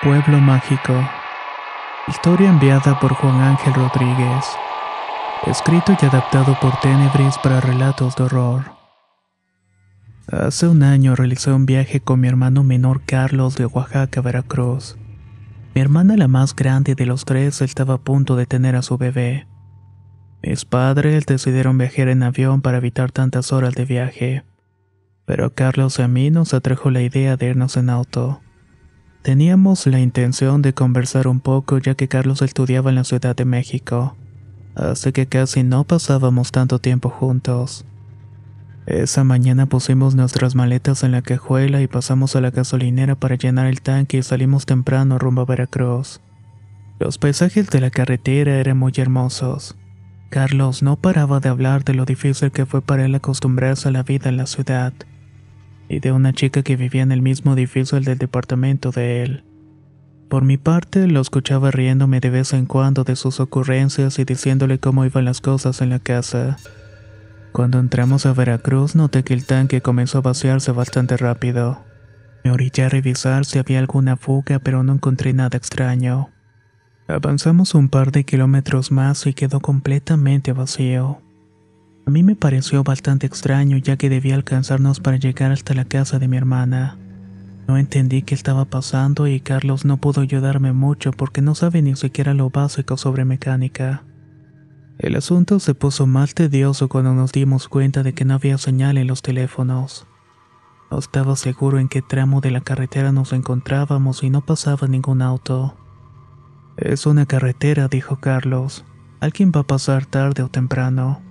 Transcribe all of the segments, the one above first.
Pueblo Mágico. Historia enviada por Juan Ángel Rodríguez. Escrito y adaptado por Tenebris para relatos de horror. Hace un año realicé un viaje con mi hermano menor Carlos de Oaxaca, Veracruz. Mi hermana, la más grande de los tres, estaba a punto de tener a su bebé. Mis padres decidieron viajar en avión para evitar tantas horas de viaje. Pero Carlos y a mí nos atrajo la idea de irnos en auto. Teníamos la intención de conversar un poco ya que Carlos estudiaba en la Ciudad de México, así que casi no pasábamos tanto tiempo juntos. Esa mañana pusimos nuestras maletas en la cajuela y pasamos a la gasolinera para llenar el tanque y salimos temprano rumbo a Veracruz. Los paisajes de la carretera eran muy hermosos. Carlos no paraba de hablar de lo difícil que fue para él acostumbrarse a la vida en la ciudad y de una chica que vivía en el mismo edificio del departamento de él. Por mi parte, lo escuchaba riéndome de vez en cuando de sus ocurrencias y diciéndole cómo iban las cosas en la casa. Cuando entramos a Veracruz noté que el tanque comenzó a vaciarse bastante rápido. Me orillé a revisar si había alguna fuga, pero no encontré nada extraño. Avanzamos un par de kilómetros más y quedó completamente vacío. A mí me pareció bastante extraño ya que debía alcanzarnos para llegar hasta la casa de mi hermana. No entendí qué estaba pasando y Carlos no pudo ayudarme mucho porque no sabe ni siquiera lo básico sobre mecánica. El asunto se puso más tedioso cuando nos dimos cuenta de que no había señal en los teléfonos. No estaba seguro en qué tramo de la carretera nos encontrábamos y no pasaba ningún auto. Es una carretera, dijo Carlos. Alguien va a pasar tarde o temprano.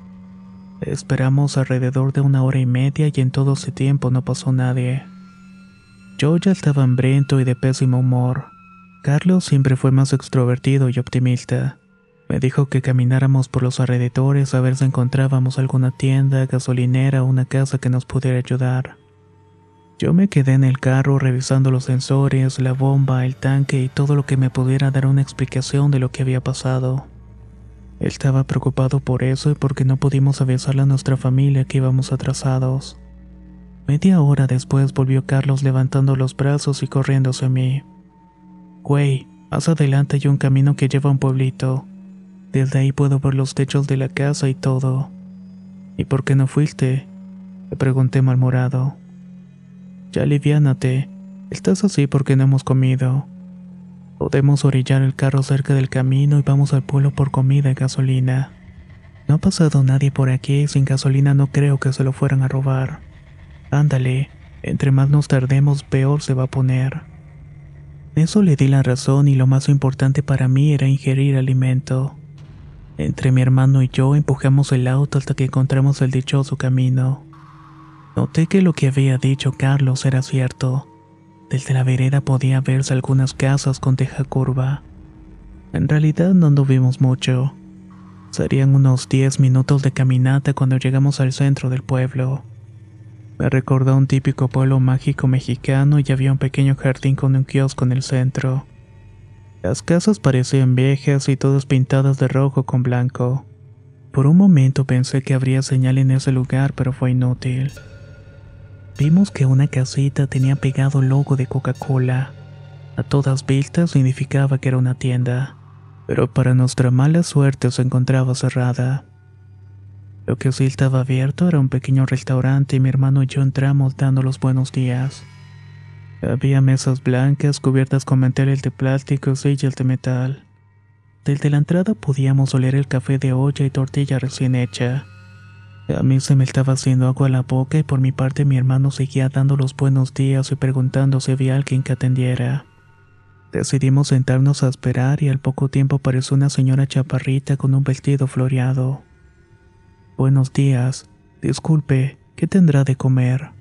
Esperamos alrededor de una hora y media y en todo ese tiempo no pasó nadie. Yo ya estaba hambriento y de pésimo humor. Carlos siempre fue más extrovertido y optimista. Me dijo que camináramos por los alrededores a ver si encontrábamos alguna tienda, gasolinera o una casa que nos pudiera ayudar. Yo me quedé en el carro revisando los sensores, la bomba, el tanque y todo lo que me pudiera dar una explicación de lo que había pasado. Estaba preocupado por eso y porque no pudimos avisarle a nuestra familia que íbamos atrasados. Media hora después volvió Carlos levantando los brazos y corriendo hacia mí. Güey, más adelante hay un camino que lleva a un pueblito. Desde ahí puedo ver los techos de la casa y todo. ¿Y por qué no fuiste? Le pregunté malmorado. Ya aliviánate. Estás así porque no hemos comido. Podemos orillar el carro cerca del camino y vamos al pueblo por comida y gasolina. No ha pasado nadie por aquí y sin gasolina no creo que se lo fueran a robar. Ándale, entre más nos tardemos peor se va a poner. Eso le di la razón y lo más importante para mí era ingerir alimento. Entre mi hermano y yo empujamos el auto hasta que encontramos el dichoso camino. Noté que lo que había dicho Carlos era cierto. Desde la vereda podía verse algunas casas con teja curva. En realidad no anduvimos mucho. Serían unos 10 minutos de caminata cuando llegamos al centro del pueblo. Me recordó un típico pueblo mágico mexicano y había un pequeño jardín con un kiosco en el centro. Las casas parecían viejas y todas pintadas de rojo con blanco. Por un momento pensé que habría señal en ese lugar, pero fue inútil. Vimos que una casita tenía pegado logo de Coca-Cola. A todas vistas significaba que era una tienda, pero para nuestra mala suerte se encontraba cerrada. Lo que sí estaba abierto era un pequeño restaurante y mi hermano y yo entramos dando los buenos días. Había mesas blancas cubiertas con manteles de plástico y sillas de metal. Desde la entrada podíamos oler el café de olla y tortilla recién hecha. A mí se me estaba haciendo agua a la boca y por mi parte mi hermano seguía dando los buenos días y preguntando si había alguien que atendiera. Decidimos sentarnos a esperar y al poco tiempo apareció una señora chaparrita con un vestido floreado. Buenos días. Disculpe, ¿qué tendrá de comer?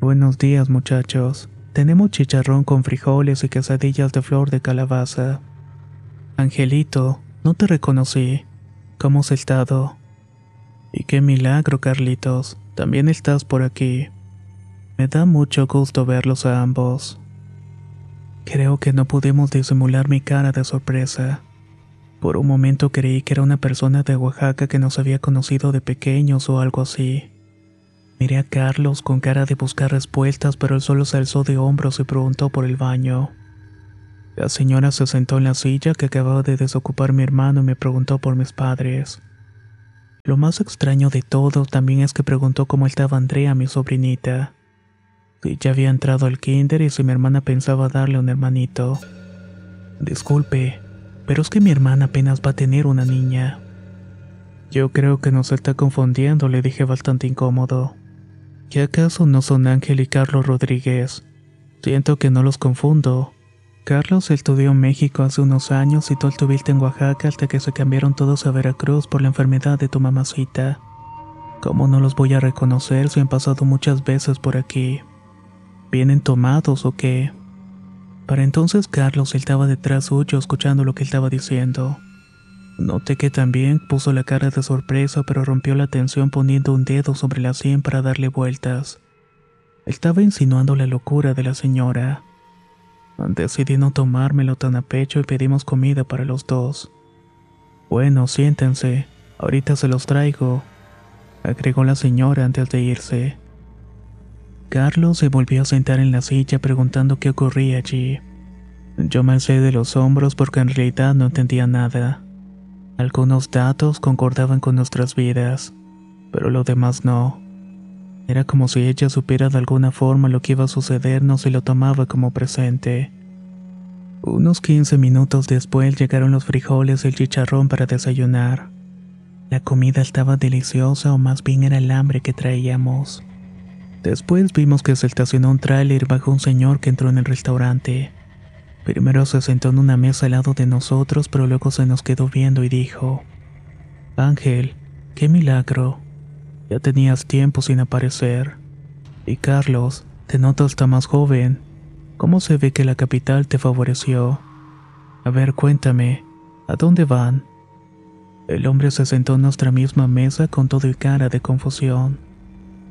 Buenos días, muchachos. Tenemos chicharrón con frijoles y quesadillas de flor de calabaza. Angelito, no te reconocí. ¿Cómo has estado? Y qué milagro, Carlitos. También estás por aquí. Me da mucho gusto verlos a ambos. Creo que no pudimos disimular mi cara de sorpresa. Por un momento creí que era una persona de Oaxaca que nos había conocido de pequeños o algo así. Miré a Carlos con cara de buscar respuestas, pero él solo se alzó de hombros y preguntó por el baño. La señora se sentó en la silla que acababa de desocupar mi hermano y me preguntó por mis padres. Lo más extraño de todo también es que preguntó cómo estaba Andrea, mi sobrinita. Si ya había entrado al kinder y si mi hermana pensaba darle un hermanito. Disculpe, pero es que mi hermana apenas va a tener una niña. Yo creo que nos está confundiendo, le dije bastante incómodo. ¿Qué acaso no son Ángel y Carlos Rodríguez? Siento que no los confundo. Carlos estudió en México hace unos años y tú estuviste en Oaxaca hasta que se cambiaron todos a Veracruz por la enfermedad de tu mamacita. ¿Cómo no los voy a reconocer si han pasado muchas veces por aquí? ¿Vienen tomados o qué? Para entonces Carlos estaba detrás suyo escuchando lo que estaba diciendo. Noté que también puso la cara de sorpresa pero rompió la tensión poniendo un dedo sobre la sien para darle vueltas. Estaba insinuando la locura de la señora. Decidí no tomármelo tan a pecho y pedimos comida para los dos. Bueno, siéntense, ahorita se los traigo, agregó la señora antes de irse. Carlos se volvió a sentar en la silla preguntando qué ocurría allí. Yo me alcé de los hombros porque en realidad no entendía nada. Algunos datos concordaban con nuestras vidas, pero lo demás no. Era como si ella supiera de alguna forma lo que iba a sucedernos y lo tomaba como presente. Unos 15 minutos después llegaron los frijoles y el chicharrón para desayunar. La comida estaba deliciosa o más bien era el hambre que traíamos. Después vimos que se estacionó un tráiler bajo un señor que entró en el restaurante. Primero se sentó en una mesa al lado de nosotros, pero luego se nos quedó viendo y dijo, Ángel, qué milagro. Ya tenías tiempo sin aparecer. Y Carlos, te noto hasta más joven. ¿Cómo se ve que la capital te favoreció? A ver, cuéntame, ¿a dónde van? El hombre se sentó en nuestra misma mesa con todo y cara de confusión.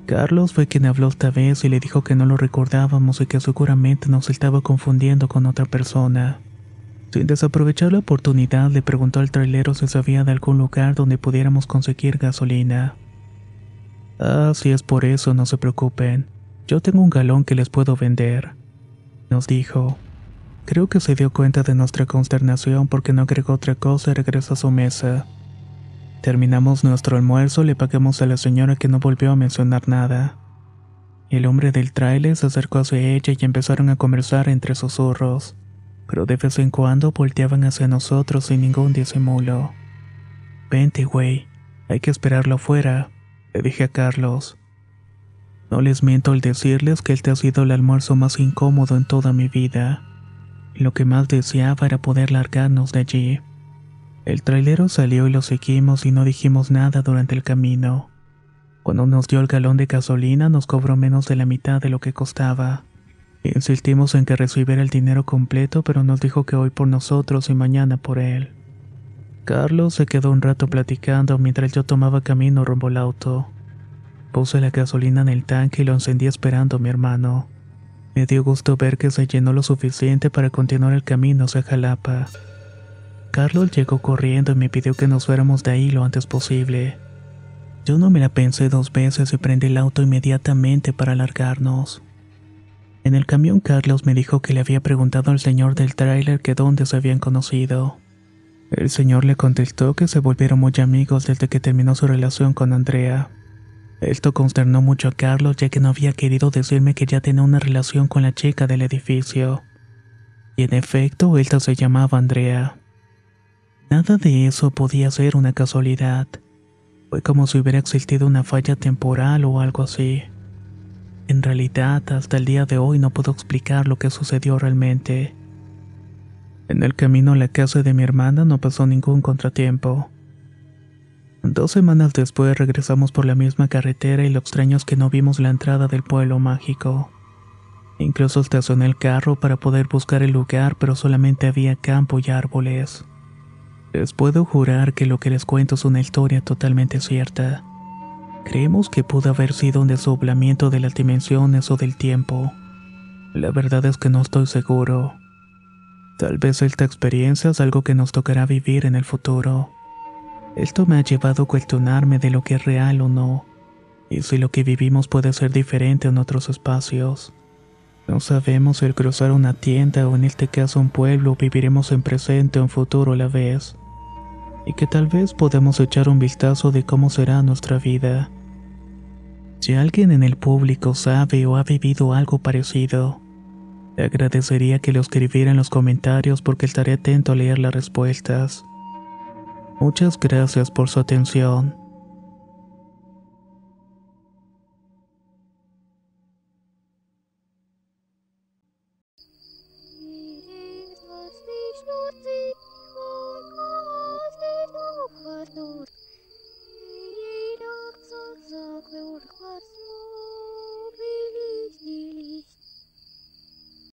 Carlos fue quien habló esta vez y le dijo que no lo recordábamos y que seguramente nos estaba confundiendo con otra persona. Sin desaprovechar la oportunidad, le preguntó al trailero si sabía de algún lugar donde pudiéramos conseguir gasolina. Ah, si es por eso, no se preocupen. Yo tengo un galón que les puedo vender. Nos dijo. Creo que se dio cuenta de nuestra consternación porque no agregó otra cosa y regresó a su mesa. Terminamos nuestro almuerzo, le pagamos a la señora que no volvió a mencionar nada. El hombre del trailer se acercó hacia ella y empezaron a conversar entre susurros, pero de vez en cuando volteaban hacia nosotros sin ningún disimulo. Vente, güey, hay que esperarlo afuera le dije a Carlos. No les miento al decirles que este ha sido el almuerzo más incómodo en toda mi vida. Lo que más deseaba era poder largarnos de allí. El trailero salió y lo seguimos y no dijimos nada durante el camino. Cuando nos dio el galón de gasolina nos cobró menos de la mitad de lo que costaba. Insistimos en que recibiera el dinero completo, pero nos dijo que hoy por nosotros y mañana por él. Carlos se quedó un rato platicando mientras yo tomaba camino rumbo al auto. Puse la gasolina en el tanque y lo encendí esperando a mi hermano. Me dio gusto ver que se llenó lo suficiente para continuar el camino hacia Jalapa. Carlos llegó corriendo y me pidió que nos fuéramos de ahí lo antes posible. Yo no me la pensé dos veces y prendí el auto inmediatamente para largarnos. En el camión Carlos me dijo que le había preguntado al señor del tráiler que dónde se habían conocido. El señor le contestó que se volvieron muy amigos desde que terminó su relación con Andrea. Esto consternó mucho a Carlos ya que no había querido decirme que ya tenía una relación con la chica del edificio. Y en efecto, esta se llamaba Andrea. Nada de eso podía ser una casualidad. Fue como si hubiera existido una falla temporal o algo así. En realidad, hasta el día de hoy no puedo explicar lo que sucedió realmente. En el camino a la casa de mi hermana no pasó ningún contratiempo. Dos semanas después regresamos por la misma carretera y lo extraño es que no vimos la entrada del pueblo mágico. Incluso estacioné el carro para poder buscar el lugar, pero solamente había campo y árboles. Les puedo jurar que lo que les cuento es una historia totalmente cierta. Creemos que pudo haber sido un desdoblamiento de las dimensiones o del tiempo. La verdad es que no estoy seguro. Tal vez esta experiencia es algo que nos tocará vivir en el futuro. Esto me ha llevado a cuestionarme de lo que es real o no, y si lo que vivimos puede ser diferente en otros espacios. No sabemos si al cruzar una tienda o en este caso un pueblo viviremos en presente o en futuro a la vez. Y que tal vez podamos echar un vistazo de cómo será nuestra vida. Si alguien en el público sabe o ha vivido algo parecido, agradecería que lo escribiera en los comentarios porque estaré atento a leer las respuestas. Muchas gracias por su atención.